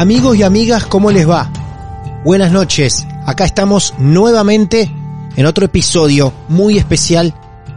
Amigos y amigas, ¿cómo les va? Buenas noches, acá estamos nuevamente en otro episodio muy especial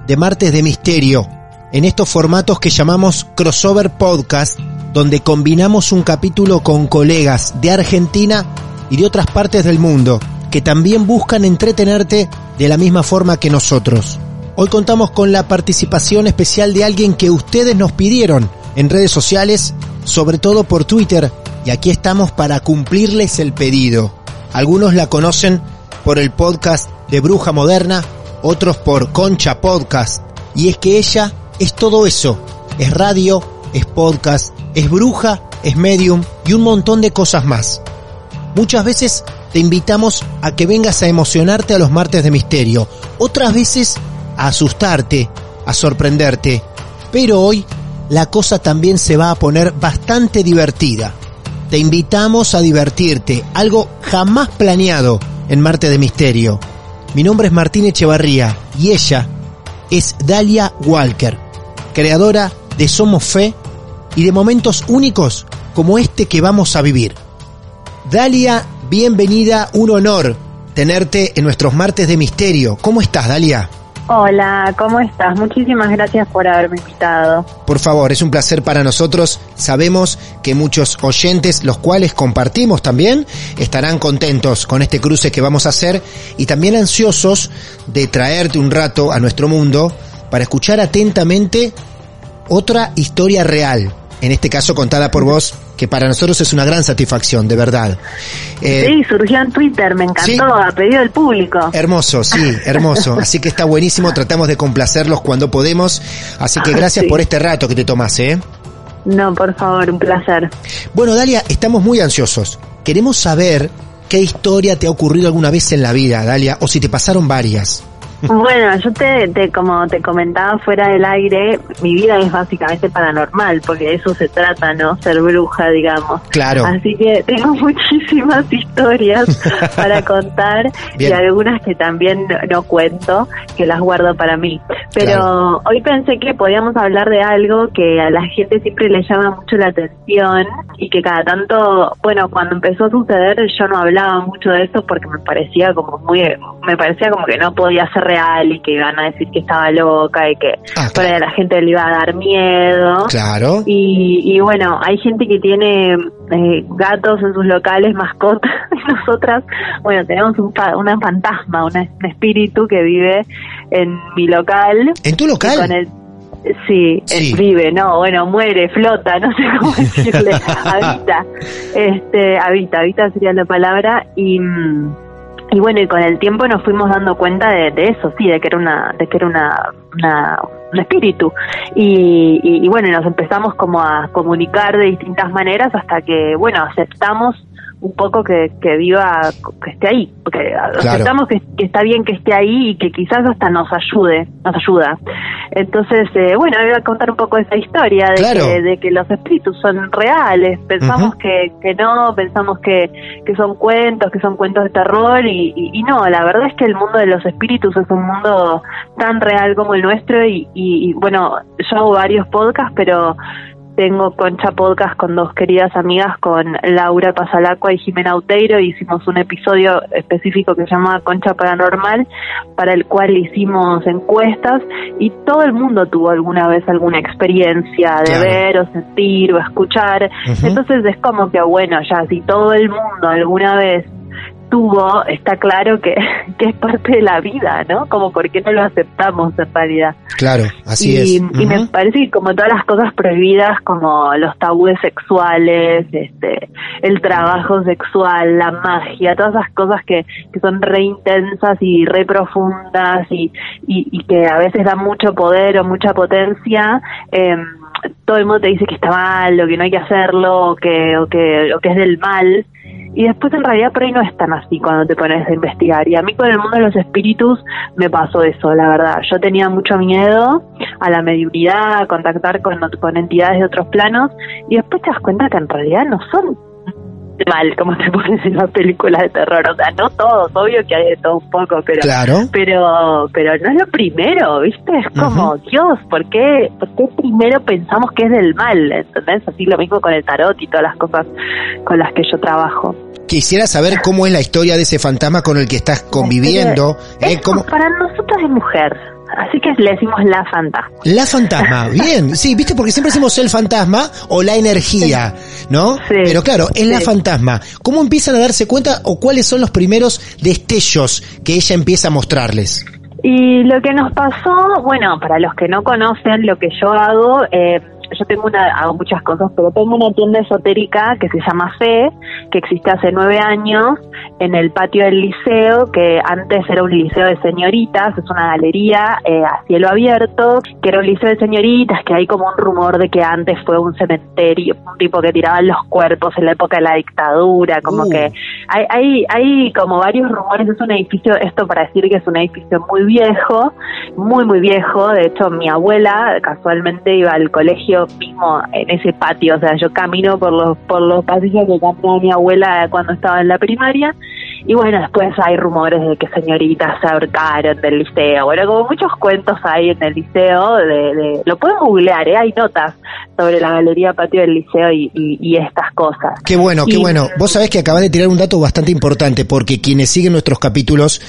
de Martes de Misterio, en estos formatos que llamamos Crossover Podcast, donde combinamos un capítulo con colegas de Argentina y de otras partes del mundo, que también buscan entretenerte de la misma forma que nosotros. Hoy contamos con la participación especial de alguien que ustedes nos pidieron en redes sociales, sobre todo por Twitter, y aquí estamos para cumplirles el pedido. Algunos la conocen por el podcast de Bruja Moderna, otros por Concha Podcast, y es que ella es todo eso, es radio, es podcast, es bruja, es medium y un montón de cosas más. Muchas veces te invitamos a que vengas a emocionarte a los martes de misterio, otras veces a asustarte, a sorprenderte, pero hoy la cosa también se va a poner bastante divertida te invitamos a divertirte, algo jamás planeado en Marte de Misterio. Mi nombre es Martín Echevarría y ella es Dalia Walker, creadora de Somos Fe y de momentos únicos como este que vamos a vivir. Dalia, bienvenida, un honor tenerte en nuestros martes de misterio. ¿Cómo estás, Dalia? Hola, ¿cómo estás? Muchísimas gracias por haberme invitado. Por favor, es un placer para nosotros. Sabemos que muchos oyentes, los cuales compartimos también, estarán contentos con este cruce que vamos a hacer y también ansiosos de traerte un rato a nuestro mundo para escuchar atentamente otra historia real, en este caso contada por vos que para nosotros es una gran satisfacción, de verdad. Eh, sí, surgió en Twitter, me encantó, a pedido del público. Hermoso, sí, hermoso. Así que está buenísimo, tratamos de complacerlos cuando podemos. Así que gracias por este rato que te tomas, ¿eh? No, por favor, un placer. Bueno, Dalia, estamos muy ansiosos. Queremos saber qué historia te ha ocurrido alguna vez en la vida, Dalia, o si te pasaron varias. Bueno, yo te, como te comentaba fuera del aire, mi vida es básicamente paranormal, porque de eso se trata, ¿no? Ser bruja, digamos. Claro. Así que tengo muchísimas historias para contar y algunas que también no cuento, que las guardo para mí. Pero hoy pensé que podíamos hablar de algo que a la gente siempre le llama mucho la atención y que cada tanto, bueno, cuando empezó a suceder yo no hablaba mucho de eso porque me parecía como muy, me parecía como que no podía ser y que iban a decir que estaba loca y que ah, la gente le iba a dar miedo. Claro. Y, bueno, hay gente que tiene eh, gatos en sus locales, mascotas, y nosotras, bueno, tenemos un una fantasma, un espíritu que vive en mi local. ¿En tu local? Sí, vive, no, bueno, muere, flota, no sé cómo decirle, habita, este, habita, habita sería la palabra y mm, y bueno y con el tiempo nos fuimos dando cuenta de, eso sí de que era una de que era una, un espíritu. Y, y, bueno nos empezamos como a comunicar de distintas maneras hasta que bueno aceptamos un poco que, que viva, que esté ahí, porque aceptamos que, está bien que esté ahí y que quizás hasta nos ayude, nos ayuda. Entonces, eh, bueno, voy a contar un poco esa historia de, que, de que los espíritus son reales, pensamos que, que no, pensamos que, que son cuentos, que son cuentos de terror y, y, no, la verdad es que el mundo de los espíritus es un mundo tan real como el nuestro y, y bueno, yo hago varios podcasts, pero tengo Concha Podcast con dos queridas amigas, con Laura Pasalacua y Jimena Uteiro. Hicimos un episodio específico que se llama Concha Paranormal, para el cual hicimos encuestas y todo el mundo tuvo alguna vez alguna experiencia de ver o sentir o escuchar. Entonces es como que, bueno, ya si todo el mundo alguna vez tuvo, está claro que, que, es parte de la vida, ¿no? Como por qué no lo aceptamos en realidad. Claro, así es. Y me parece que como todas las cosas prohibidas, como los tabúes sexuales, este, el trabajo sexual, la magia, todas esas cosas que, que son re intensas y re profundas y, y, que a veces dan mucho poder o mucha potencia, eh, todo el mundo te dice que está mal o que no hay que hacerlo o que, o que, o que es del mal y después en realidad por ahí no es tan así cuando te pones a investigar. Y a mí con el mundo de los espíritus me pasó eso, la verdad. Yo tenía mucho miedo a la mediunidad, a contactar con, con entidades de otros planos y después te das cuenta que en realidad no son mal como te pones en las películas de terror o sea no todos obvio que hay de todo un poco pero pero pero no es lo primero viste es como Dios ¿por qué, ¿por qué primero pensamos que es del mal ¿entendés? así lo mismo con el tarot y todas las cosas con las que yo trabajo Quisiera saber cómo es la historia de ese fantasma con el que estás conviviendo. ¿eh? Para nosotros es mujer. Así que le decimos la fantasma. La fantasma, bien. Sí, viste, porque siempre decimos el fantasma o la energía, ¿no? Sí, Pero claro, es la fantasma. ¿Cómo empiezan a darse cuenta o cuáles son los primeros destellos que ella empieza a mostrarles? Y lo que nos pasó, bueno, para los que no conocen lo que yo hago, eh, yo tengo una, hago muchas cosas, pero tengo una tienda esotérica que se llama Fe, que existe hace nueve años en el patio del liceo, que antes era un liceo de señoritas, es una galería eh, a cielo abierto, que era un liceo de señoritas, que hay como un rumor de que antes fue un cementerio, un tipo que tiraban los cuerpos en la época de la dictadura, como uh. que hay, hay, hay como varios rumores, es un edificio, esto para decir que es un edificio muy viejo, muy, muy viejo, de hecho mi abuela casualmente iba al colegio mismo en ese patio, o sea, yo camino por los por los pasillos que caminó mi abuela cuando estaba en la primaria y bueno, después hay rumores de que señoritas se ahorcaron del liceo, bueno, como muchos cuentos hay en el liceo, de, lo pueden googlear, ¿eh? hay notas sobre la galería patio del liceo y, estas cosas. Qué bueno, qué bueno. Vos sabés que acabas de tirar un dato bastante importante porque quienes siguen nuestros capítulos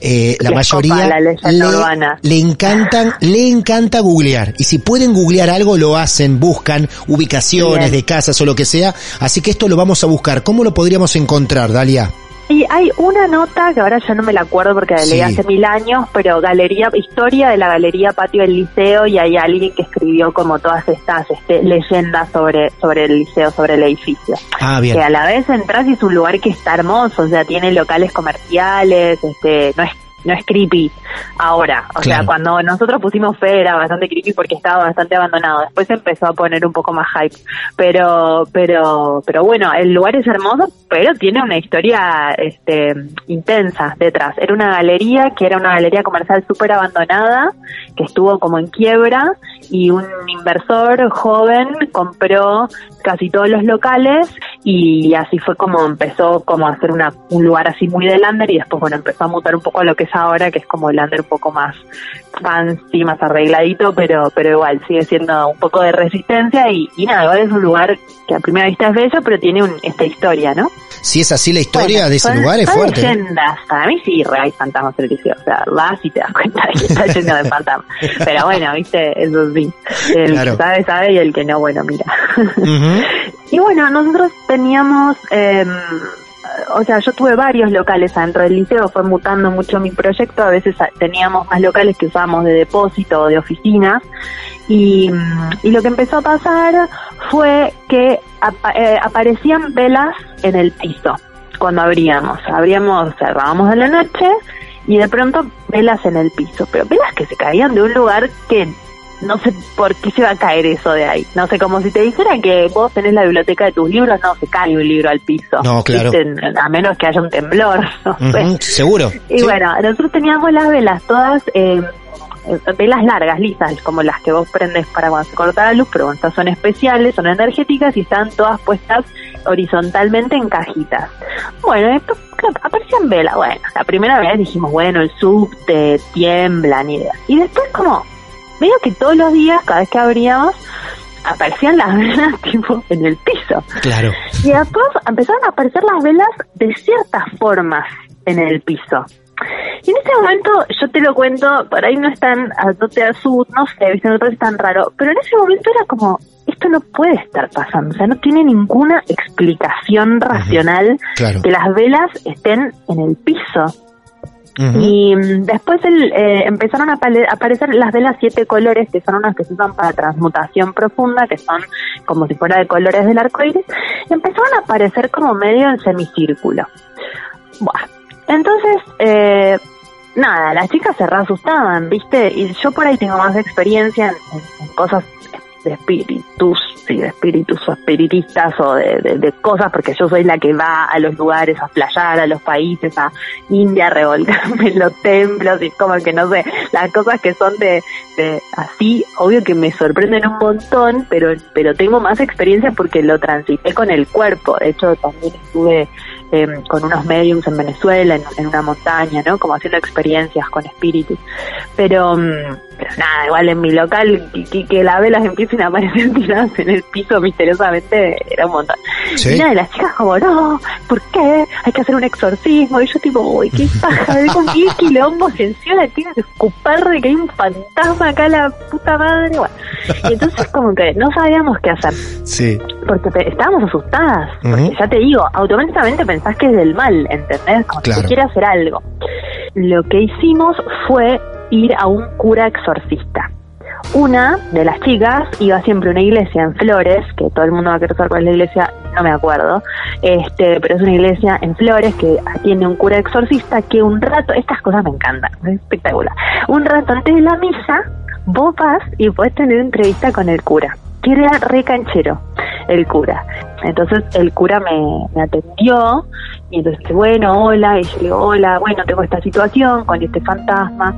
eh, la mayoría le, encantan, le encanta googlear. Y si pueden googlear algo, lo hacen, buscan ubicaciones de casas o lo que sea. Así que esto lo vamos a buscar. ¿Cómo lo podríamos encontrar, Dalia? Y hay una nota que ahora ya no me la acuerdo porque la leí hace mil años, pero galería, historia de la galería Patio del Liceo y hay alguien que escribió como todas estas este, leyendas sobre, sobre el liceo, sobre el edificio. Ah, bien. Que a la vez entras y es un lugar que está hermoso, o sea, tiene locales comerciales, este, no es no es creepy ahora. O sea, cuando nosotros pusimos fe era bastante creepy porque estaba bastante abandonado. Después empezó a poner un poco más hype. Pero, pero, pero bueno, el lugar es hermoso, pero tiene una historia, este, intensa detrás. Era una galería que era una galería comercial súper abandonada, que estuvo como en quiebra y un inversor joven compró casi todos los locales y así fue como empezó como a hacer una, un lugar así muy de lander y después bueno empezó a mutar un poco a lo que es ahora que es como el lander un poco más fancy, más arregladito, pero pero igual sigue siendo un poco de resistencia y, nada, igual es un lugar que a primera vista es bello, pero tiene esta historia, ¿no? Si es así la historia de ese lugar es fuerte. leyendas, para mí sí, hay fantasmas en el liceo, o sea, vas y te das cuenta de que está lleno de fantasmas. pero bueno, viste, eso sí, el que sabe, sabe y el que no, bueno, mira. Y bueno, nosotros teníamos, eh, o sea, yo tuve varios locales adentro del liceo, fue mutando mucho mi proyecto, a veces teníamos más locales que usábamos de depósito o de oficinas, y, lo que empezó a pasar fue que eh, aparecían velas en el piso cuando abríamos, abríamos, cerrábamos de la noche y de pronto velas en el piso, pero velas que se caían de un lugar que no sé por qué se va a caer eso de ahí. No sé, como si te dijeran que vos tenés la biblioteca de tus libros, no se cae un libro al piso. No, claro. A menos que haya un temblor, no sé. seguro. Y bueno, nosotros teníamos las velas todas... Eh, velas largas, lisas, como las que vos prendes para cuando se corta la luz, pero estas son especiales, son energéticas y están todas puestas horizontalmente en cajitas. Bueno, aparecían velas. Bueno, la primera vez dijimos, bueno, el subte, tiembla, ni idea. Y después como, medio que todos los días, cada vez que abríamos, aparecían las velas tipo en el piso. Claro. Y después empezaron a aparecer las velas de ciertas formas en el piso. Y en ese momento, yo te lo cuento, por ahí no están, no te asustas, no sé, viste, no es tan raro, pero en ese momento era como, esto no puede estar pasando, o sea, no tiene ninguna explicación racional que las velas estén en el piso. Y mm, después eh, empezaron a aparecer las velas siete colores, que son unas que se usan para transmutación profunda, que son como si fuera de colores del arco iris, y empezaron a aparecer como medio en semicírculo. Bueno, entonces, eh, nada, las chicas se re asustaban, ¿viste? Y yo por ahí tengo más experiencia en cosas de espíritus, sí, de espíritus o espiritistas o de, cosas, porque yo soy la que va a los lugares a playar, a los países, a India, a revolcarme en los templos y como que no sé, las cosas que son de, de así, obvio que me sorprenden un montón, pero, pero tengo más experiencia porque lo transité con el cuerpo. De hecho, también estuve em, con unos mediums en Venezuela, en, una montaña, ¿no? Como haciendo experiencias con espíritus. Pero, pero nada, igual en mi local, que, que las velas empiecen a aparecer tiradas en el piso misteriosamente, era un montón. Y nada, las chicas como, no, ¿por qué? Hay que hacer un exorcismo. Y yo tipo, uy, qué paja, con 10 quilombos encima, tienes que escupar de que hay un fantasma acá, la puta madre. Bueno. Y entonces como que no sabíamos qué hacer. Sí. Porque estábamos asustadas. Porque ya te digo, automáticamente pensás que es del mal, ¿entendés? Como que quiere hacer algo. Lo que hicimos fue ir a un cura exorcista. Una de las chicas iba siempre a una iglesia en Flores, que todo el mundo va a querer saber cuál es la iglesia, no me acuerdo, este, pero es una iglesia en Flores que tiene un cura exorcista que un rato, estas cosas me encantan, es espectacular. Un rato antes de la misa, vos vas y puedes tener entrevista con el cura que era re canchero el cura. Entonces el cura me, me atendió y entonces, bueno, hola, y yo le digo, hola, bueno, tengo esta situación con este fantasma,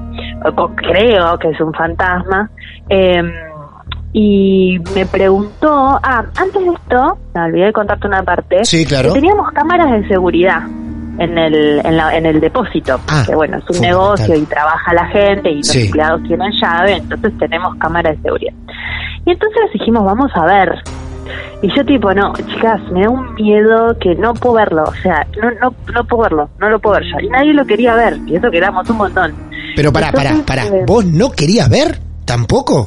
creo que es un fantasma, em, y me preguntó, ah, antes de esto, me olvidé de contarte una parte, sí, claro. teníamos cámaras de seguridad en el, en, la, en el depósito, ah, que bueno, es un negocio y trabaja la gente y los empleados tienen llave, entonces tenemos cámaras de seguridad. Y entonces dijimos, vamos a ver. Y yo tipo, no, chicas, me da un miedo que no puedo verlo, o sea, no, no, no puedo verlo, no lo puedo ver yo. Y nadie lo quería ver, y eso queramos un montón. Pero para, para, para, eh, ¿vos no querías ver? ¿Tampoco?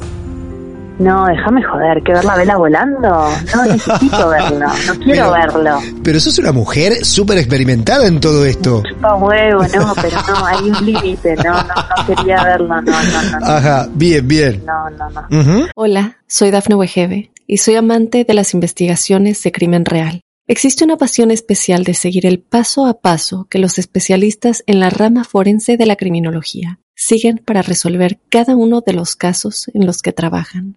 No, déjame joder, que ver la vela volando. No necesito verlo, no quiero verlo. Pero sos una mujer súper experimentada en todo esto. Chupa huevo, no, pero no, hay un límite, no, no, no quería verlo, no, no, no. Ajá, bien, bien. No, no, no. Hola, soy Dafne Wegebe y soy amante de las investigaciones de crimen real. Existe una pasión especial de seguir el paso a paso que los especialistas en la rama forense de la criminología siguen para resolver cada uno de los casos en los que trabajan.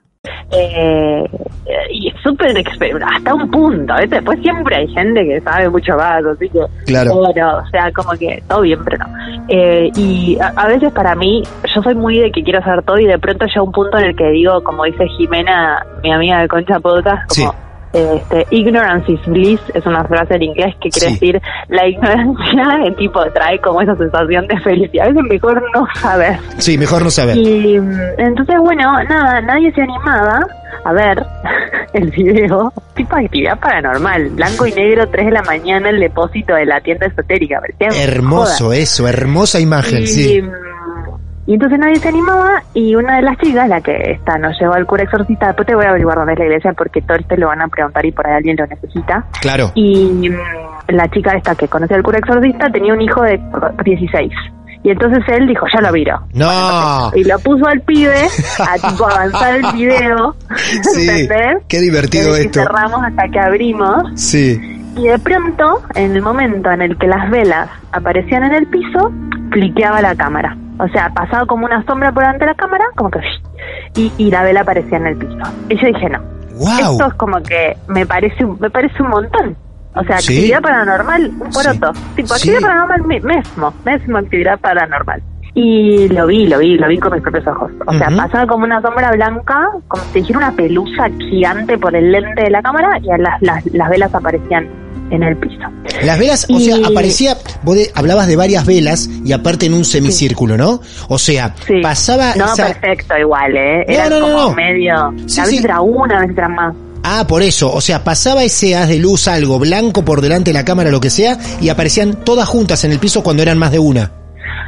Eh, y es súper hasta un punto, después siempre hay gente que sabe mucho más, así que claro. o sea, como que todo bien, pero no. Eh, y a, veces para mí, yo soy muy de que quiero hacer todo y de pronto llega un punto en el que digo, como dice Jimena, mi amiga de Concha Podcast, como... Este, ignorance is bliss es una frase en inglés que quiere decir la ignorancia en tipo trae como esa sensación de felicidad. Veces mejor no saber. Sí, mejor no saber. Y entonces, bueno, nada, nadie se animaba a ver el video, tipo actividad paranormal, blanco y negro, 3 de la mañana, el depósito de la tienda esotérica. Hermoso eso, hermosa imagen, sí. Y entonces nadie se animaba y una de las chicas, la que está, nos llevó al cura exorcista, después te voy a averiguar dónde es la iglesia porque todo esto lo van a preguntar y por ahí alguien lo necesita. Claro. Y mm, la chica esta que conoce al cura exorcista tenía un hijo de 16 Y entonces él dijo, ya lo viro. No. Y lo puso al pibe a tipo avanzar el video. Sí. ¿Entendés? Qué divertido que esto. cerramos hasta que abrimos. Sí. Y de pronto, en el momento en el que las velas aparecían en el piso, cliqueaba la cámara. O sea, pasaba como una sombra por delante de la cámara, como que... Y, y la vela aparecía en el piso. Y yo dije, no. Wow. Esto es como que me parece, un- me parece un montón. O sea, Sí. actividad paranormal, un poroto. Tipo, Sí. actividad paranormal mi- mismo, mismo actividad paranormal. Y lo vi, lo vi, lo vi con mis propios ojos. O sea, pasaba como una sombra blanca, como si dijera una pelusa gigante por el lente de la cámara y las, las, las velas aparecían en el piso. Las velas, o sea, aparecía, vos de- hablabas de varias velas y aparte en un semicírculo, ¿no? O sea, Sí. pasaba No, esa... perfecto, igual, ¿eh? Era no, no, como no. medio... A veces era una, a veces era más. Ah, por eso, o sea, pasaba ese haz de luz, algo blanco por delante de la cámara, lo que sea, y aparecían todas juntas en el piso cuando eran más de una.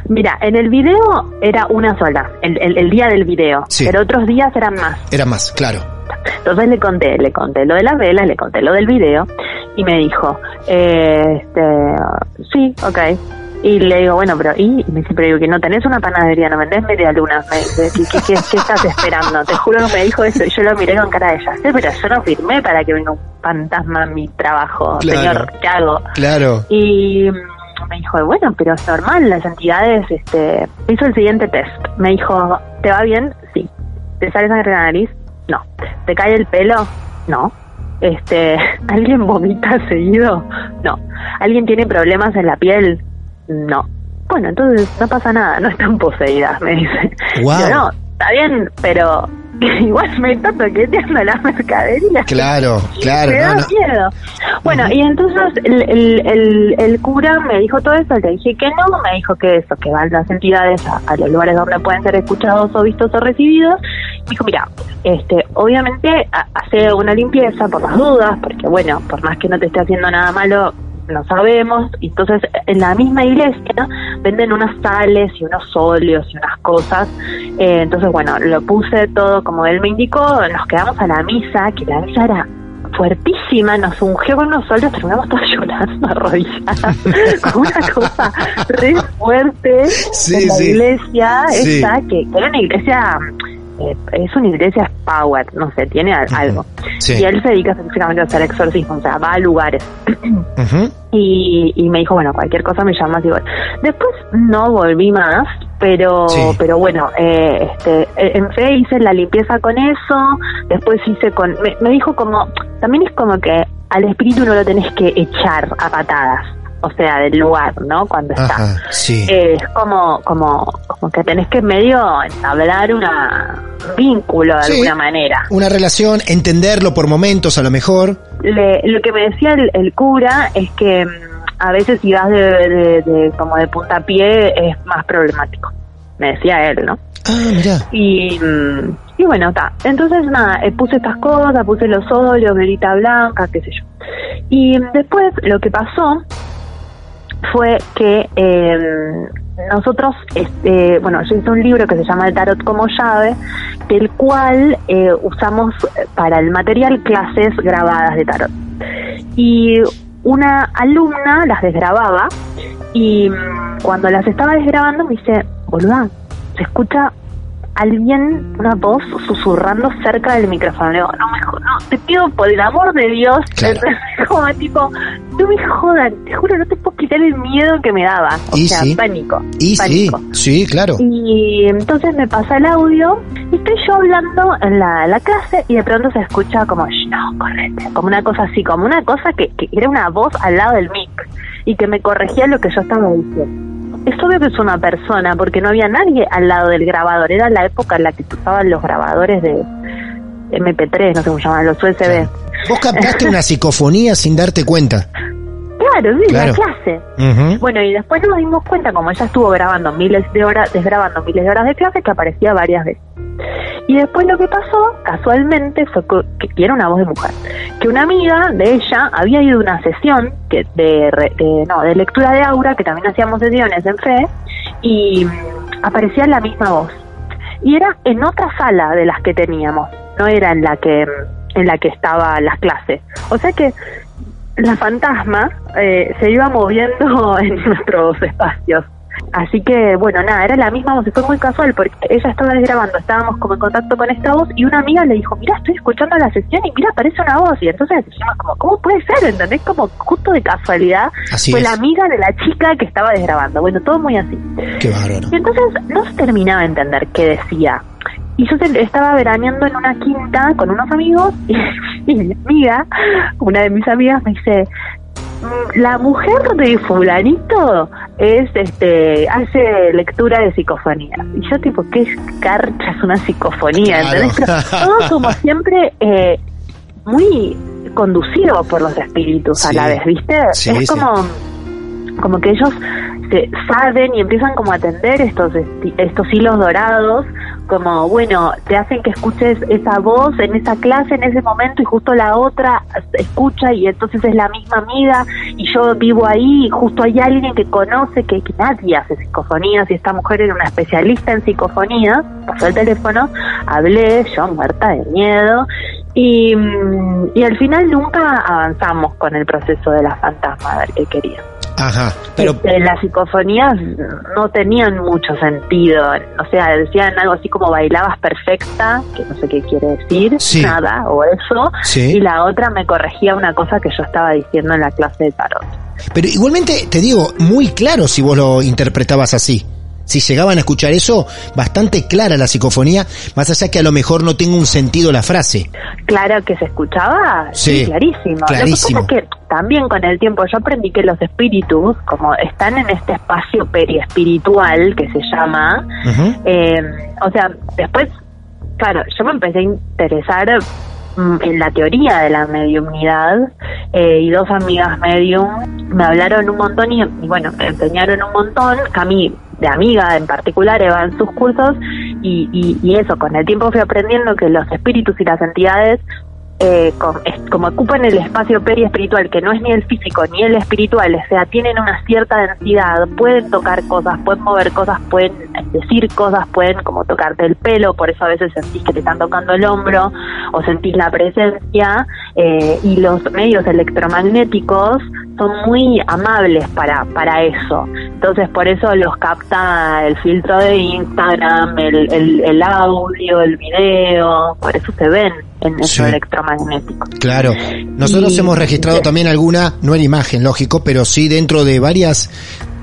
Mira, en el video era una sola, el, el, el día del video, Sí. pero otros días eran más. Era más, claro. Entonces le conté, le conté lo de las velas, le conté lo del video y me dijo, eh, este, sí, ok. Y le digo, bueno, pero ¿y? y me dice, pero digo, que no tenés una panadería, no vendés media luna. Me dice, ¿qué, qué, qué- qué estás esperando? Te juro que me dijo eso y yo lo miré con cara de ya sé, pero yo no firmé para que venga un fantasma a mi trabajo, Claro. señor, ¿qué hago? Claro. Y me dijo, bueno, pero es normal, las entidades, este, hizo el siguiente test. Me dijo, ¿te va bien? Sí. ¿Te sale sangre en la nariz? No. ¿Te cae el pelo? No. Este, ¿alguien vomita seguido? No. ¿Alguien tiene problemas en la piel? No. Bueno, entonces no pasa nada, no están poseídas, me dice. Guau. Yo, no, está bien, pero igual me está toqueteando la mercadería. Claro, claro, Me da no. miedo. Bueno, y entonces el, el, el, el cura me dijo todo eso, le dije que no, me dijo que eso, que van las entidades a, a los lugares donde pueden ser escuchados o vistos o recibidos. Me dijo, mira, este, obviamente ha- hace una limpieza por las dudas, porque bueno, por más que no te esté haciendo nada malo, no sabemos. Entonces, en la misma iglesia venden unas sales y unos óleos y unas cosas. Eh, entonces, bueno, lo puse todo como él me indicó, nos quedamos a la misa, que la misa era fuertísima, nos ungió con unos óleos, terminamos todos llorando arrodilladas, con una cosa re fuerte Sí, en la sí. iglesia, Sí. esa, que, que era una iglesia, eh, es una iglesia power, no sé, tiene algo. Sí. Y él se dedica específicamente a hacer exorcismo, o sea, va a lugares. Y, y me dijo, bueno, cualquier cosa me llamas igual. Después no volví más, pero Sí. pero bueno, eh, este, eh, en fe hice la limpieza con eso, después hice con... Me, me dijo como, también es como que al espíritu no lo tenés que echar a patadas, o sea, del lugar, ¿no? Cuando está. Ajá, sí. Eh, es como, como, como que tenés que medio entablar una un vínculo de Sí. alguna manera. Una relación, entenderlo por momentos a lo mejor. Le- lo que me decía el, el cura es que mm, a veces si vas de, de- de- como de puntapié es más problemático. Me decía él, ¿no? Ah, mira. Y, mm, y bueno, está. Entonces, nada, eh, puse estas cosas, puse los óleos, velita blanca, qué sé yo. Y después lo que pasó fue que eh, nosotros, este, bueno, yo hice un libro que se llama El Tarot como llave, del cual eh, usamos para el material clases grabadas de tarot. Y una alumna las desgrababa y mm, cuando las estaba desgrabando me dice, boluda, se escucha alguien, una voz susurrando cerca del micrófono. Le digo, no me jodas, no, te pido por el amor de Dios, Claro. como tipo, no me jodan, te juro, no te puedo quitar el miedo que me daba. O Y sea, sí. pánico. Y sí, pánico. sí, claro. Y entonces me pasa el audio y estoy yo hablando en la, la clase y de pronto se escucha como, "Shh, no, correte, como una cosa así, como una cosa que, que era una voz al lado del mic y que me corregía lo que yo estaba diciendo. Es obvio que es una persona porque no había nadie al lado del grabador, era la época en la que usaban los grabadores de MP3, no sé cómo llaman, los USB. Vos captaste una psicofonía sin darte cuenta. Claro, sí, Claro. la clase. Bueno, y después nos dimos cuenta, como ella estuvo grabando miles de horas, desgrabando miles de horas de clase, que aparecía varias veces. Y después lo que pasó, casualmente, fue que, que era una voz de mujer. Que una amiga de ella había ido a una sesión que de, re- de- no, de lectura de aura, que también hacíamos sesiones en fe, y aparecía la misma voz. Y era en otra sala de las que teníamos, no era en la que en la que estaban las clases. O sea que la fantasma eh, se iba moviendo en nuestros espacios. así que, bueno, nada, era la misma voz y fue muy casual porque ella estaba grabando, estábamos como en contacto con esta voz y una amiga le dijo, mira, estoy escuchando la sesión y mira, aparece una voz. Y entonces decimos como, ¿cómo puede ser? ¿Entendés? Como justo de casualidad fue la amiga de la chica que estaba desgrabando. Bueno, todo muy así. Qué bárbaro. Y entonces no se terminaba de entender qué decía. Y yo estaba veraneando en una quinta con unos amigos y, mi amiga, una de mis amigas me dice, mm, la mujer de fulanito es este hace lectura de psicofonía y yo tipo qué carcha es una psicofonía todo como siempre eh, muy conducido por los espíritus a la vez viste es como como que ellos se saben y empiezan como a atender estos estos hilos dorados como, bueno, te hacen que escuches esa voz en esa clase en ese momento y justo la otra escucha y entonces es la misma amiga y yo vivo ahí y justo hay alguien que conoce que, nadie hace psicofonías y esta mujer era una especialista en psicofonías, pasó el teléfono, hablé, yo muerta de miedo y, mm, y al final nunca avanzamos con el proceso de la fantasma a ver qué quería. Ajá, pero... Este, las psicofonías no tenían mucho sentido, o sea, decían algo así como bailabas perfecta, que no sé qué quiere decir, nada, o eso, y la otra me corregía una cosa que yo estaba diciendo en la clase de tarot. Pero igualmente, te digo, muy claro si vos lo interpretabas así si llegaban a escuchar eso, bastante clara la psicofonía, más allá que a lo mejor no tenga un sentido la frase. Claro que se escuchaba, sí, clarísimo. clarísimo. Lo que pasa es que también con el tiempo yo aprendí que los espíritus, como están en este espacio periespiritual que se llama, eh, o sea, después, claro, yo me empecé a interesar mm, en la teoría de la mediumnidad eh, y dos amigas medium me hablaron un montón y, y, bueno, me enseñaron un montón que a mí de amiga en particular Eva en sus cursos y, y, eso, con el tiempo fui aprendiendo que los espíritus y las entidades eh, como, ocupan el espacio periespiritual, que no es ni el físico ni el espiritual, o sea, tienen una cierta densidad, pueden tocar cosas, pueden mover cosas, pueden decir cosas, pueden como tocarte el pelo, por eso a veces sentís que te están tocando el hombro o sentís la presencia, eh, y los medios electromagnéticos son muy amables para, para eso. Entonces, por eso los capta el filtro de Instagram, el, el, audio, el video, por eso se ven en eso electromagnético. Claro. Nosotros hemos registrado también alguna, no en imagen, lógico, pero sí dentro de varias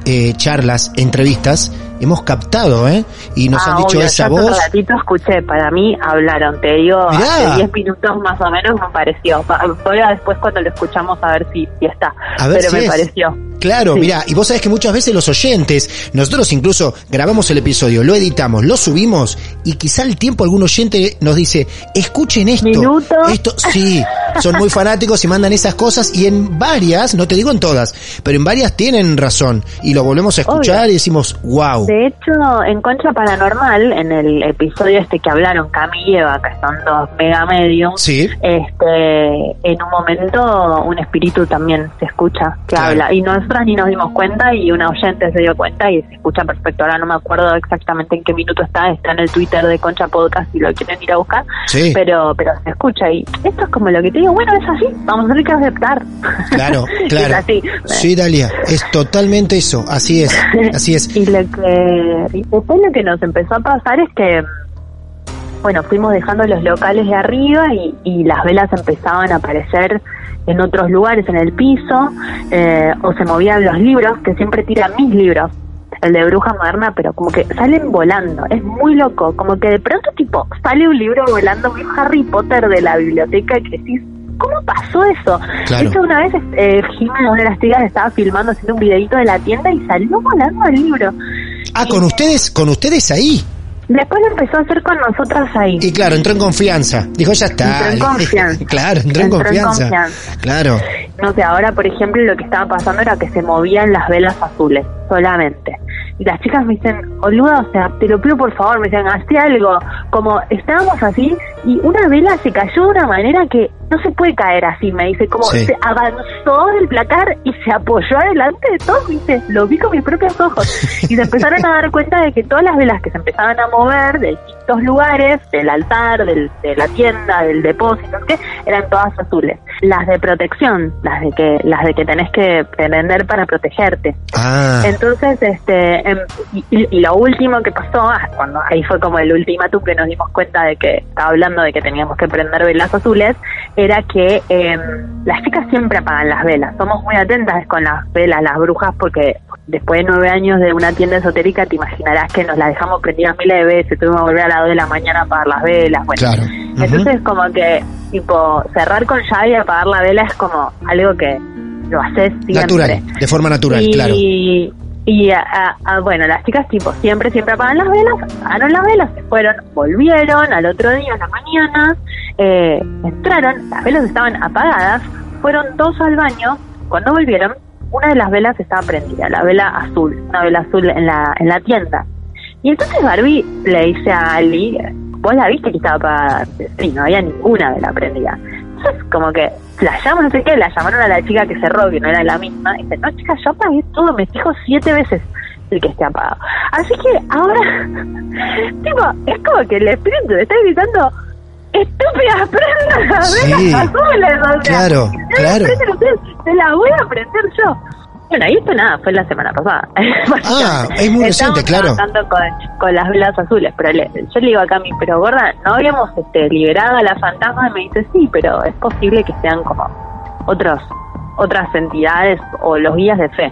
eh, charlas, entrevistas, hemos captado, ¿eh? Y nos han ah, dicho esa voz. Un ratito escuché, para mí hablaron, te digo, hace 10 minutos más o menos me pareció. Voy a después cuando lo escuchamos a ver si, si está. Pero me pareció. Claro, mira, y vos sabés que muchas veces los oyentes, nosotros incluso grabamos el episodio, lo editamos, lo subimos y quizá al tiempo algún oyente nos dice, escuchen esto. ¿Minuto? Esto, sí, son muy fanáticos y mandan esas cosas y en varias, no te digo en todas, pero en varias tienen razón y lo volvemos a escuchar y decimos, wow. De hecho, en Concha Paranormal, en el episodio este que hablaron Cami y Eva, que son dos mega medium, sí. este, en un momento un espíritu también se escucha que habla y nosotras ni nos dimos cuenta y una oyente se dio cuenta y se escucha perfecto. Ahora no me acuerdo exactamente en qué minuto está, está en el Twitter de Concha Podcast si lo quieren ir a buscar, sí. pero pero se escucha y esto es como lo que te digo, bueno, es así, vamos a tener que aceptar. Claro, claro. es así. Sí, Dalia, es totalmente eso, así es, así es. y lo que y después lo que nos empezó a pasar es que, bueno, fuimos dejando los locales de arriba y, las velas empezaban a aparecer en otros lugares en el piso, eh, o se movían los libros, que siempre tiran mis libros, el de Bruja Moderna, pero como que salen volando, es muy loco, como que de pronto tipo sale un libro volando, un Harry Potter de la biblioteca y que decís, ¿cómo pasó eso? Hecho, una vez eh, Jimena, una de las chicas, estaba filmando, haciendo un videito de la tienda y salió volando el libro. Ah, con ustedes, con ustedes ahí. Después empezó a hacer con nosotras ahí. Y claro, entró en confianza. Dijo, ya está. Entró en confianza. claro, entró, en, confianza. Claro. No sé, ahora, por ejemplo, lo que estaba pasando era que se movían las velas azules, solamente. Y las chicas me dicen, Oluda, o sea, te lo pido por favor, me dicen, hacé algo. Como estábamos así y una vela se cayó de una manera que no se puede caer así, me dice, como Sí. se avanzó del placar y se apoyó adelante de todo, y dice, lo vi con mis propios ojos. Y se empezaron a dar cuenta de que todas las velas que se empezaban a mover de distintos lugares, del altar, del, de la tienda, del depósito, qué, eran todas azules. Las de protección, las de que, las de que tenés que prender para protegerte. Ah, Entonces, este, em, y, y- y lo último que pasó, ah, cuando ahí fue como el ultimátum que nos dimos cuenta de que estaba hablando de que teníamos que prender velas azules, era que em, las chicas siempre apagan las velas. Somos muy atentas con las velas, las brujas, porque después de nueve años de una tienda esotérica, te imaginarás que nos la dejamos prendidas miles de veces, tuvimos que volver a las dos de la mañana a apagar las velas. Bueno, claro. Entonces como que, tipo, cerrar con llave y apagar la vela es como algo que lo haces siempre. Natural, de forma natural, y, claro. Y a- a- bueno, las chicas tipo siempre, siempre apagan las velas, apagaron las velas, se fueron, volvieron al otro día, a la mañana, eh, entraron, las velas estaban apagadas, fueron todos al baño, cuando volvieron, una de las velas estaba prendida, la vela azul, una vela azul en la, en la tienda. Y entonces Barbie le dice a Ali, vos la viste que estaba apagada, sí, no había ninguna vela prendida. Entonces como que la llaman, no sé qué, la llamaron a la chica que cerró, que no era la misma, y dice, no chica, yo apagué todo, me fijo siete veces el que esté apagado. Así que ahora, tipo, es como que el espíritu le está gritando, estúpidas, prendan las Sí, velas azules, o sea, claro, las claro. prenden se la voy a prender yo. Bueno, y esto nada, fue la semana pasada. Ah, es muy reciente, Estamos claro. trabajando con, con las velas azules, pero le- yo le digo a Cami, pero gorda, no habíamos este, liberado a la fantasma y me dice, sí, pero es posible que sean como otros otras entidades o los guías de fe,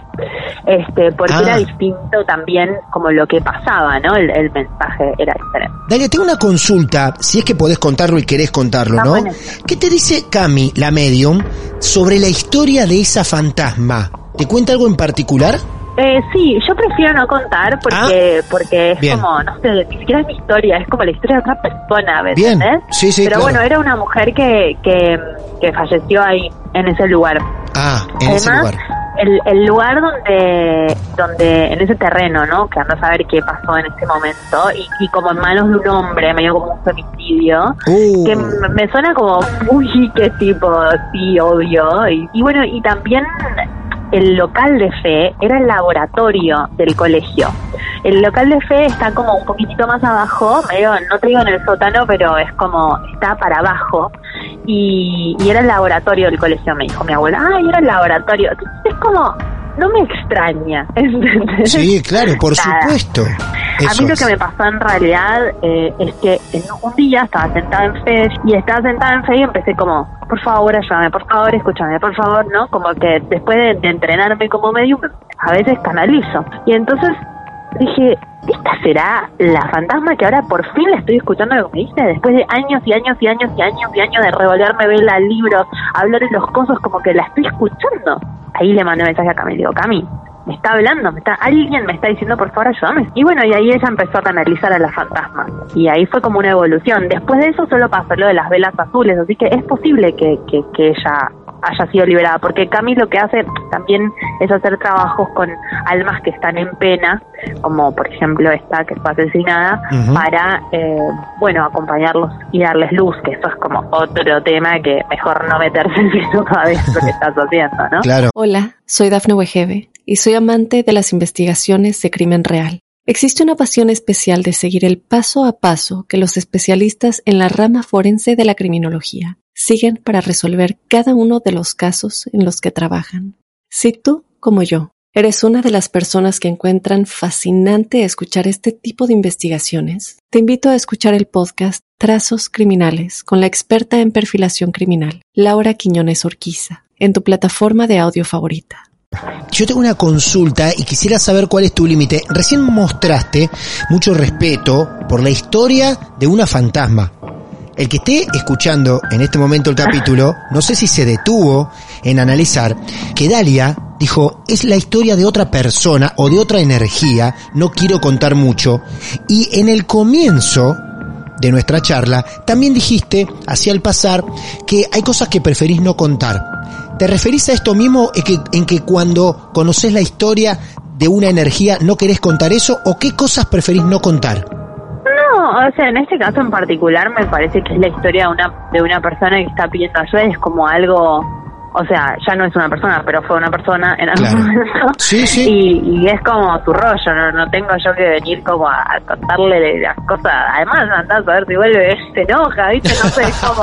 este, porque Ah. era distinto también como lo que pasaba, ¿no? El, el mensaje era diferente. Dalia, tengo una consulta, si es que podés contarlo y querés contarlo, Está ¿no? bueno. ¿Qué te dice Cami, la medium, sobre la historia de esa fantasma? ¿Te cuenta algo en particular? Eh, sí, yo prefiero no contar porque porque es Ah. Bien. como, no sé, ni siquiera es mi historia, es como la historia de otra persona, ¿me Bien. Sí, sí, Pero claro. bueno, era una mujer que, que, que falleció ahí, en ese lugar. Ah, en ese Además, lugar. El, el lugar donde, donde, en ese terreno, ¿no? Que ando a saber qué pasó en ese momento, y, y como en manos de un hombre, medio como un femicidio, Uh, que me suena como, uy, qué tipo, sí, obvio. Y, y bueno, y también el local de fe era el laboratorio del colegio. El local de fe está como un poquitito más abajo, medio, no te digo en el sótano, pero es como, está para abajo. Y, y era el laboratorio del colegio, me dijo mi abuela. Ay, era el laboratorio. Es como, no me extraña. ¿entendés? sí, claro, por Nada. supuesto. A mí lo que me pasó en realidad eh, es que en un día estaba sentada en fe y estaba sentada en fe y empecé como, por favor, ayúdame, por favor, escúchame, por favor, ¿no? Como que después de, de entrenarme como medium, a veces canalizo. Y entonces dije, ¿esta será la fantasma que ahora por fin la estoy escuchando lo que me dice? Después de años y años y años y años y años de revolverme vela, libros, hablar en los cosos, como que la estoy escuchando. Ahí le mandé mensaje a Cami, digo, Cami, me está hablando, me está, alguien me está diciendo por favor ayúdame. Y bueno, y ahí ella empezó a canalizar a la fantasma. Y ahí fue como una evolución. Después de eso solo pasó lo de las velas azules, así que es posible que, que, que ella haya sido liberada, porque Cami lo que hace también es hacer trabajos con almas que están en pena, como por ejemplo esta que fue asesinada, para, eh, bueno, acompañarlos y darles luz, que eso es como otro tema que mejor no meterse en eso cada vez lo que estás haciendo, ¿no? Claro. Hola, soy Dafne Wegebe y soy amante de las investigaciones de crimen real. Existe una pasión especial de seguir el paso a paso que los especialistas en la rama forense de la criminología siguen para resolver cada uno de los casos en los que trabajan. Si tú, como yo, eres una de las personas que encuentran fascinante escuchar este tipo de investigaciones, te invito a escuchar el podcast Trazos Criminales con la experta en perfilación criminal, Laura Quiñones Orquiza, en tu plataforma de audio favorita. Yo tengo una consulta y quisiera saber cuál es tu límite. Recién mostraste mucho respeto por la historia de una fantasma. El que esté escuchando en este momento el capítulo, no sé si se detuvo en analizar que Dalia dijo, es la historia de otra persona o de otra energía, no quiero contar mucho. Y en el comienzo de nuestra charla, también dijiste, hacia el pasar, que hay cosas que preferís no contar. ¿Te referís a esto mismo en que, en que cuando conoces la historia de una energía no querés contar eso o qué cosas preferís no contar? O sea, en este caso en particular me parece que es la historia de una, de una persona que está pidiendo ayuda, es como algo o sea, ya no es una persona, pero fue una persona en algún momento. Sí, sí. Y, es como su rollo, no, no tengo yo que venir como a, contarle las cosas. Además, andás a ver si vuelve, se enoja, ¿viste? No sé, es como,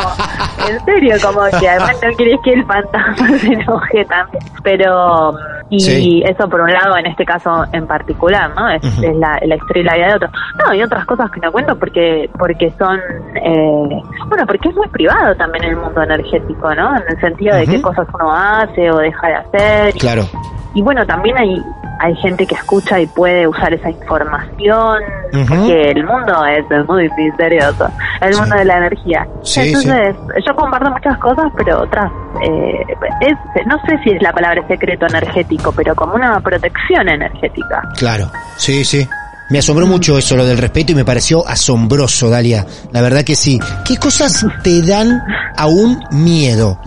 en serio, como que además no querés que el fantasma se enoje también. Pero, y eso por un lado, en este caso en particular, ¿no? Es, la, la historia y la de otro. No, y otras cosas que no cuento porque, porque son, eh, bueno, porque es muy privado también el mundo energético, ¿no? En el sentido de qué cosas uno hace o deja de hacer. Claro. Y, bueno, también hay hay gente que escucha y puede usar esa información, porque el mundo es muy misterioso, el mundo de la energía. Entonces, yo comparto muchas cosas, pero otras, eh, es, no sé si es la palabra secreto energético, pero como una protección energética. Claro, sí, sí. Me asombró mucho eso, lo del respeto, y me pareció asombroso, Dalia. La verdad que sí. ¿Qué cosas te dan aún miedo?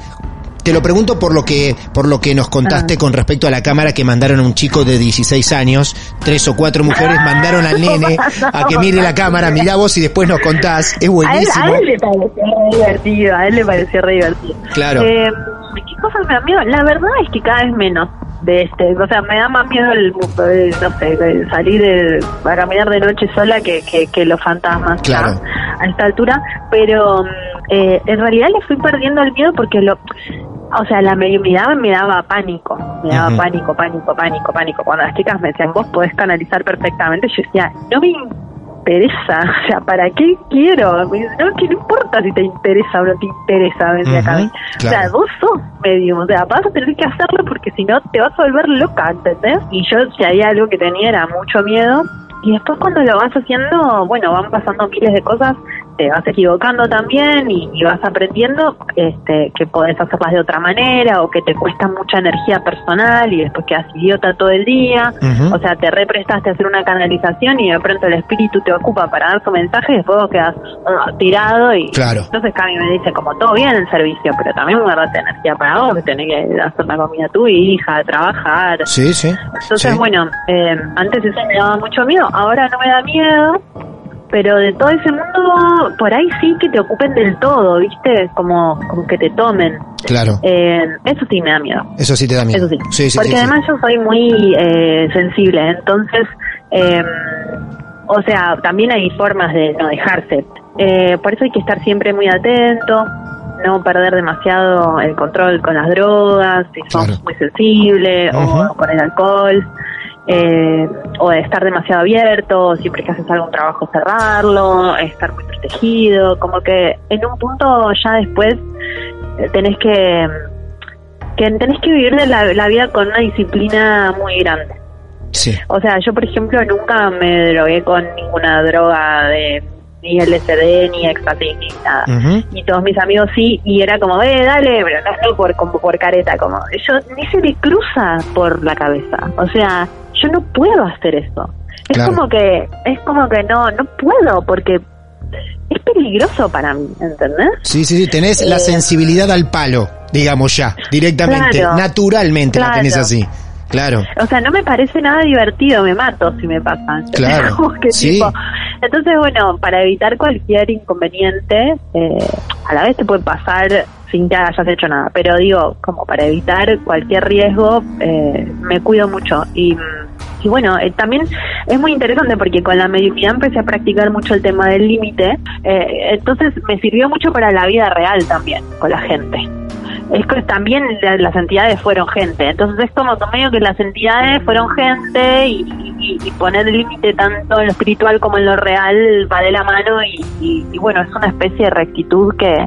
Te lo pregunto por lo que por lo que nos contaste ah. con respecto a la cámara que mandaron a un chico de 16 años, tres o cuatro mujeres mandaron al nene a que mire la cámara, mira vos y después nos contás, es buenísimo. A él, le pareció re divertido, a él le pareció re divertido. Claro. Eh, ¿Qué cosas me da miedo? La verdad es que cada vez menos de este, o sea, me da más miedo el, no sé, salir a caminar de noche sola que, que, los fantasmas claro. a esta altura, pero eh, en realidad le fui perdiendo el miedo porque lo o sea, la mediumidad me daba pánico, me daba pánico, pánico, pánico, pánico. Cuando las chicas me decían, vos podés canalizar perfectamente, yo decía, no me interesa, o sea, ¿para qué quiero? No, que no importa si te interesa o no te interesa, venir acá. O sea, vos sos medium, o sea, vas a tener que hacerlo porque si no te vas a volver loca, ¿entendés? Y yo, si había algo que tenía era mucho miedo, y después cuando lo vas haciendo, bueno, van pasando miles de cosas te vas equivocando también y, vas aprendiendo este, que podés hacerlas de otra manera o que te cuesta mucha energía personal y después quedas idiota todo el día. O sea, te represtaste a hacer una canalización y de pronto el espíritu te ocupa para dar su mensaje y después vos quedas uh, tirado y claro. entonces Cami me dice como todo bien el servicio, pero también guardate energía para vos, que tenés que hacer la comida a tu hija, trabajar. Sí, sí. Entonces, bueno, eh, antes eso me daba mucho miedo, ahora no me da miedo pero de todo ese mundo, por ahí sí que te ocupen del todo, ¿viste? Como, como que te tomen. Claro. Eh, eso sí me da miedo. Eso sí te da miedo. Eso sí. Porque además yo soy muy eh, sensible, entonces, eh, o sea, también hay formas de no dejarse. Eh, por eso hay que estar siempre muy atento, no perder demasiado el control con las drogas, si sos muy sensible, o con el alcohol eh, o de estar demasiado abierto, siempre que haces algún trabajo cerrarlo, estar muy protegido, como que en un punto ya después eh, tenés que, que tenés que vivir de la, vida con una disciplina muy grande. Sí. O sea, yo por ejemplo nunca me drogué con ninguna droga de ni LSD, ni éxtasis, ni nada. Y todos mis amigos sí, y era como, eh, dale, pero no por, como por careta, como, yo ni se me cruza por la cabeza. O sea, yo no puedo hacer eso. Es como que, es como que no, no puedo, porque es peligroso para mí, ¿entendés? Sí, sí, sí, tenés la eh, sensibilidad al palo, digamos ya, directamente, naturalmente la tenés así. Claro. O sea, no me parece nada divertido, me mato si me pasa. Claro. sí. entonces, bueno, para evitar cualquier inconveniente, eh, a la vez te puede pasar sin que hayas hecho nada, pero digo, como para evitar cualquier riesgo, eh, me cuido mucho. Y, y bueno, eh, también es muy interesante porque con la mediunidad empecé a practicar mucho el tema del límite, entonces me sirvió mucho para la vida real también, con la gente es que también las entidades fueron gente. Entonces es como medio que las entidades fueron gente y, poner límite tanto en lo espiritual como en lo real va de la mano y, bueno, es una especie de rectitud que,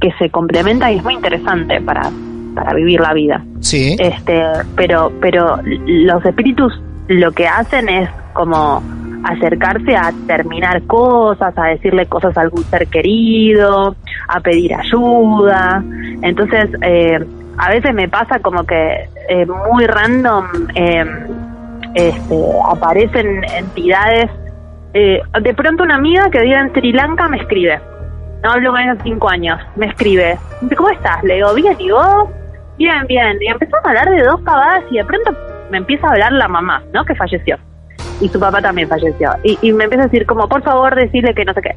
que se complementa y es muy interesante para, para vivir la vida. Sí. Este, pero, pero los espíritus lo que hacen es como acercarse a terminar cosas, a decirle cosas a algún ser querido, a pedir ayuda. Entonces, eh, a veces me pasa como que eh, muy random eh, este, aparecen entidades. de pronto una amiga que vive en Sri Lanka me escribe. No hablo con ella cinco años. Me escribe. ¿Cómo estás? Le digo, bien, ¿y vos? Bien, bien. Y empezamos a hablar de dos pavadas y de pronto me empieza a hablar la mamá, ¿no? Que falleció. y su papá también falleció. Y, y me empieza a decir como, por favor, decirle que no sé qué.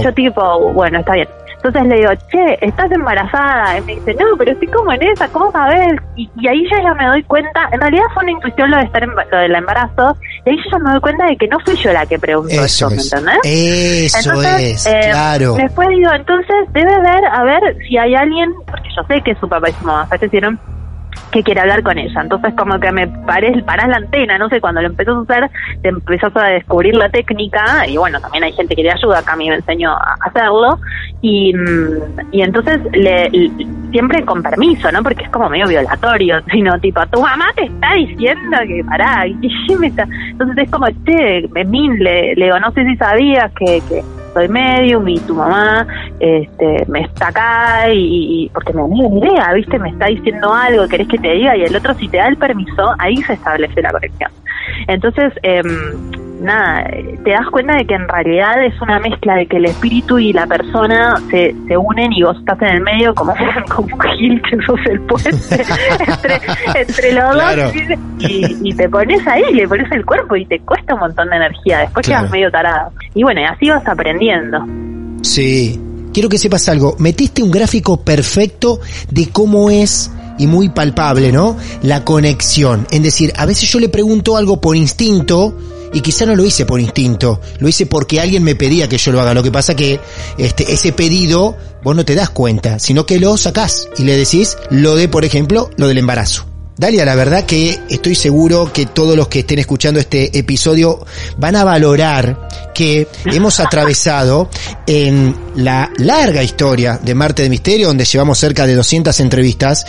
Y yo tipo, bueno, está bien. Entonces le digo, che, estás embarazada. Y me dice, no, pero estoy como en esa, ¿cómo sabes? Y, y ahí ya, ya me doy cuenta, en realidad fue una intuición lo de estar en, lo del embarazo, y ahí yo ya me doy cuenta de que no fui yo la que preguntó Eso eso, ¿me es. entendés? Eso es, eh, claro. Después digo, entonces debe ver, a ver si hay alguien, porque yo sé que su papá y su mamá fallecieron, que quiere hablar con ella. Entonces como que me paré, parás la antena, no sé, cuando lo empezó a usar, te empezás a descubrir la técnica, y bueno, también hay gente que te ayuda, acá a mí me enseñó a hacerlo, y, y entonces le, siempre con permiso, ¿no? Porque es como medio violatorio, sino tipo, tu mamá te está diciendo que pará, y ¿qué me está? Entonces es como, che, Memín, le, le digo, no sé si sabías que, que soy medium y tu mamá este, me está acá y, porque me da ni idea, ¿viste? Me está diciendo algo, querés que te diga y el otro si te da el permiso, ahí se establece la conexión. Entonces, em, nada, te das cuenta de que en realidad es una mezcla de que el espíritu y la persona se, se unen y vos estás en el medio como, como un gil que sos el puente entre, entre los Claro. dos y, y te pones ahí, le pones el cuerpo y te cuesta un montón de energía, después Claro. quedas medio tarado. Y bueno, y así vas aprendiendo. Sí. Quiero que sepas algo. Metiste un gráfico perfecto de cómo es y muy palpable, ¿no? La conexión. Es decir, a veces yo le pregunto algo por instinto y quizá no lo hice por instinto, lo hice porque alguien me pedía que yo lo haga. Lo que pasa que este ese pedido vos no te das cuenta, sino que lo sacás y le decís lo de, por ejemplo, lo del embarazo. Dalia, la verdad que estoy seguro que todos los que estén escuchando este episodio van a valorar que hemos atravesado en la larga historia de Marte de Misterio, donde llevamos cerca de 200 entrevistas,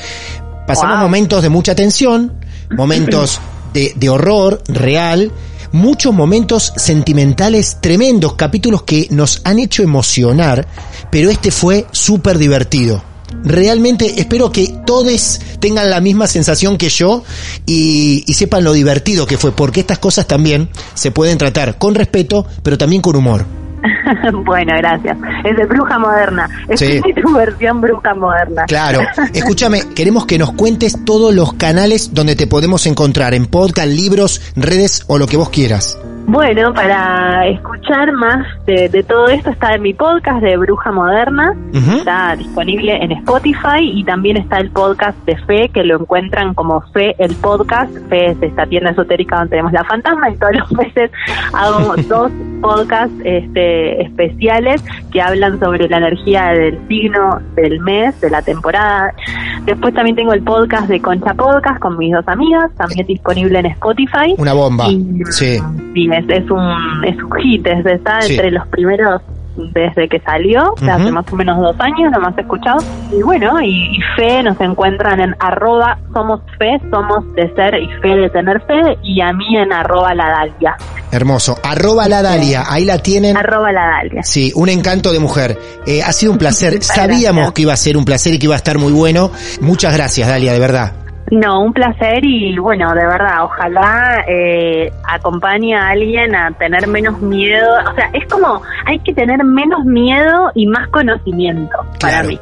pasamos Wow. momentos de mucha tensión, momentos de, de horror real, muchos momentos sentimentales tremendos, capítulos que nos han hecho emocionar, pero este fue súper divertido. Realmente espero que todos tengan la misma sensación que yo y, y sepan lo divertido que fue, porque estas cosas también se pueden tratar con respeto, pero también con humor. bueno, gracias. Es de bruja moderna. Es Sí. tu versión bruja moderna. Claro. Escúchame, queremos que nos cuentes todos los canales donde te podemos encontrar, en podcast, libros, redes o lo que vos quieras. Bueno, para escuchar más de, de todo esto está en mi podcast de Bruja Moderna, está disponible en Spotify y también está el podcast de Fe, que lo encuentran como Fe el podcast. Fe es esta tienda esotérica donde tenemos la fantasma y todos los meses hago dos podcasts este, especiales que hablan sobre la energía del signo del mes, de la temporada. Después también tengo el podcast de Concha Podcast con mis dos amigas, también disponible en Spotify. Una bomba. Y, Sí. sí, es, es un es un hit, es, está Sí. entre los primeros desde que salió, hace más o menos dos años, lo más escuchado. Y bueno, y, y fe nos encuentran en arroba somos fe, somos de ser y fe de tener fe, y a mí en arroba la dalia. Hermoso. Arroba la Dalia, ahí la tienen. Arroba la dalia. Sí, un encanto de mujer. Eh, ha sido un placer. Sabíamos gracias. que iba a ser un placer y que iba a estar muy bueno. Muchas gracias, Dalia, de verdad. No, un placer y bueno, de verdad, ojalá eh, acompañe a alguien a tener menos miedo. O sea, es como hay que tener menos miedo y más conocimiento para mí.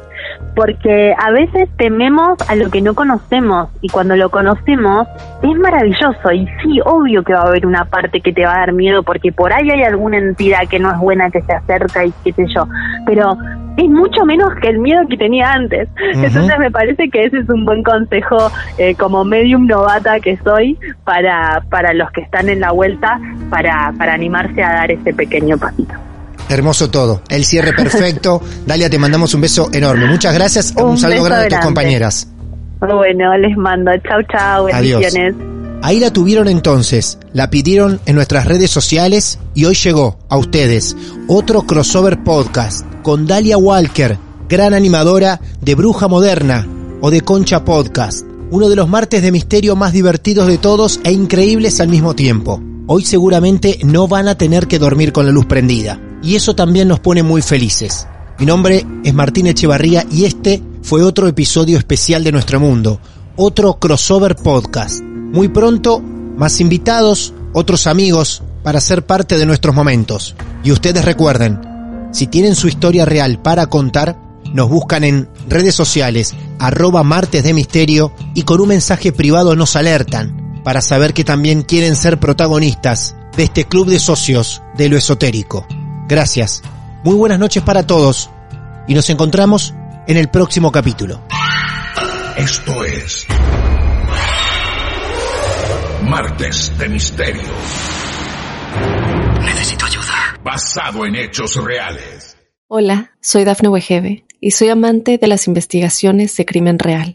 Porque a veces tememos a lo que no conocemos y cuando lo conocemos es maravilloso y sí, obvio que va a haber una parte que te va a dar miedo porque por ahí hay alguna entidad que no es buena que se acerca y qué sé yo, pero es mucho menos que el miedo que tenía antes. Entonces me parece que ese es un buen consejo eh, como medium novata que soy para, para los que están en la vuelta para, para animarse a dar ese pequeño pasito. Hermoso todo. El cierre perfecto. Dalia, te mandamos un beso enorme. Muchas gracias. Un, Un saludo grande a tus compañeras. Bueno, les mando chau chau, Adiós. bendiciones. Ahí la tuvieron entonces, la pidieron en nuestras redes sociales y hoy llegó a ustedes otro crossover podcast con Dalia Walker, gran animadora de Bruja Moderna o de Concha Podcast, uno de los martes de misterio más divertidos de todos e increíbles al mismo tiempo. Hoy seguramente no van a tener que dormir con la luz prendida y eso también nos pone muy felices. Mi nombre es Martín Echevarría y este fue otro episodio especial de nuestro mundo, otro crossover podcast. Muy pronto, más invitados, otros amigos, para ser parte de nuestros momentos. Y ustedes recuerden, si tienen su historia real para contar, nos buscan en redes sociales, arroba martes de misterio, y con un mensaje privado nos alertan, para saber que también quieren ser protagonistas de este club de socios de lo esotérico. Gracias. Muy buenas noches para todos y nos encontramos en el próximo capítulo. Esto es Martes de Misterio. Necesito ayuda. Basado en hechos reales. Hola, soy Dafne Wegebe y soy amante de las investigaciones de crimen real.